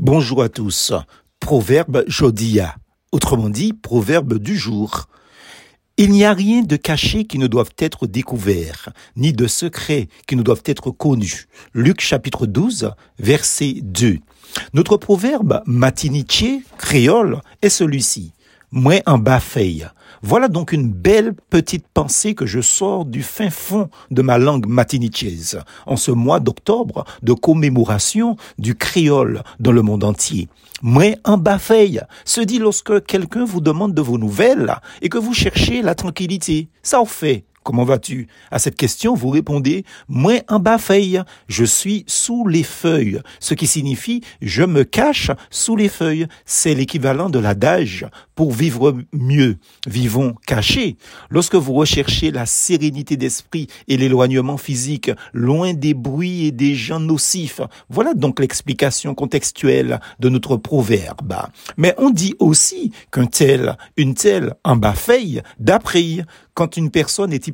Bonjour à tous. Proverbe Jodia, autrement dit, proverbe du jour. Il n'y a rien de caché qui ne doive être découvert, ni de secret qui ne doivent être connus. Luc chapitre 12, verset 2. Notre proverbe matiniché, créole, est celui-ci. Moins en bas voilà donc une belle petite pensée que je sors du fin fond de ma langue matinichaise en ce mois d'octobre de commémoration du créole dans le monde entier. Moi en bafeille se dit lorsque quelqu'un vous demande de vos nouvelles et que vous cherchez la tranquillité. Ça en fait. Comment vas-tu? À cette question, vous répondez Moi en bas feuille, je suis sous les feuilles, ce qui signifie je me cache sous les feuilles. C'est l'équivalent de l'adage pour vivre mieux, vivons cachés. Lorsque vous recherchez la sérénité d'esprit et l'éloignement physique, loin des bruits et des gens nocifs, voilà donc l'explication contextuelle de notre proverbe. Mais on dit aussi qu'un tel, une telle en bas feuille, d'après quand une personne est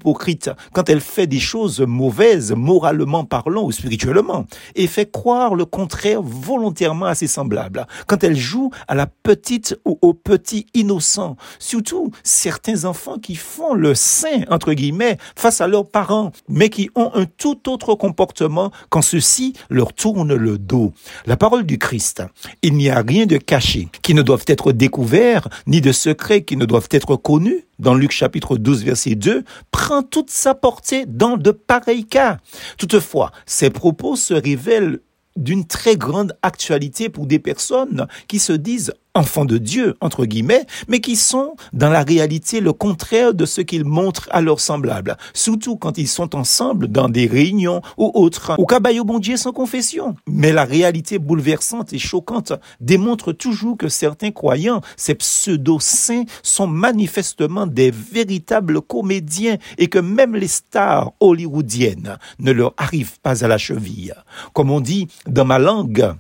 quand elle fait des choses mauvaises, moralement parlant ou spirituellement, et fait croire le contraire volontairement à ses semblables, quand elle joue à la petite ou au petit innocent, surtout certains enfants qui font le saint, entre guillemets, face à leurs parents, mais qui ont un tout autre comportement quand ceux-ci leur tournent le dos. La parole du Christ, il n'y a rien de caché qui ne doivent être découverts, ni de secrets qui ne doivent être connus, dans Luc chapitre 12 verset 2, prend toute sa portée dans de pareils cas. Toutefois, ces propos se révèlent d'une très grande actualité pour des personnes qui se disent enfants de Dieu, entre guillemets, mais qui sont dans la réalité le contraire de ce qu'ils montrent à leurs semblables, surtout quand ils sont ensemble dans des réunions ou autres, au cabayo bon sans confession. Mais la réalité bouleversante et choquante démontre toujours que certains croyants, ces pseudo-saints, sont manifestement des véritables comédiens et que même les stars hollywoodiennes ne leur arrivent pas à la cheville. Comme on dit dans ma langue,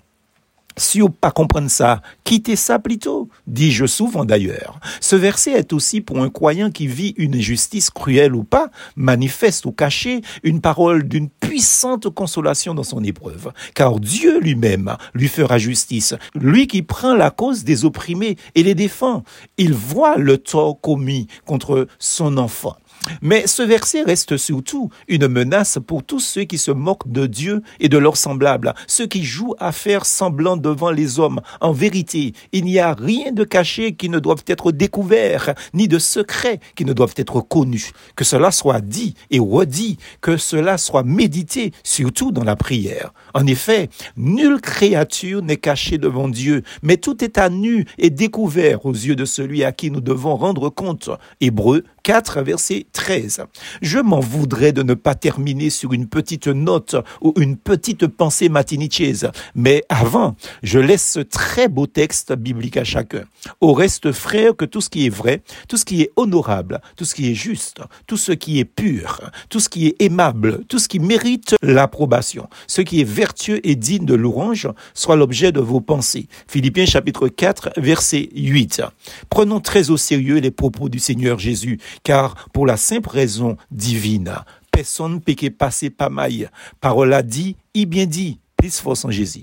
si vous pas comprendre ça, quittez ça plutôt, dis-je souvent d'ailleurs. Ce verset est aussi pour un croyant qui vit une injustice cruelle ou pas, manifeste ou cachée, une parole d'une puissante consolation dans son épreuve. Car Dieu lui-même lui fera justice, lui qui prend la cause des opprimés et les défend. Il voit le tort commis contre son enfant. Mais ce verset reste surtout une menace pour tous ceux qui se moquent de Dieu et de leurs semblables, ceux qui jouent à faire semblant devant les hommes. En vérité, il n'y a rien de caché qui ne doive être découvert, ni de secret qui ne doivent être connus. Que cela soit dit et redit, que cela soit médité, surtout dans la prière. En effet, nulle créature n'est cachée devant Dieu, mais tout est à nu et découvert aux yeux de celui à qui nous devons rendre compte. Hébreu 4, verset 13. Je m'en voudrais de ne pas terminer sur une petite note ou une petite pensée matinichaise, mais avant, je laisse ce très beau texte biblique à chacun. Au reste, frère, que tout ce qui est vrai, tout ce qui est honorable, tout ce qui est juste, tout ce qui est pur, tout ce qui est aimable, tout ce qui mérite l'approbation, ce qui est vertueux et digne de l'orange, soit l'objet de vos pensées. Philippiens chapitre 4, verset 8. Prenons très au sérieux les propos du Seigneur Jésus car pour la simple raison divine, personne ne peut passer par maille. Parole a dit, il bien dit, plus force en Jésus.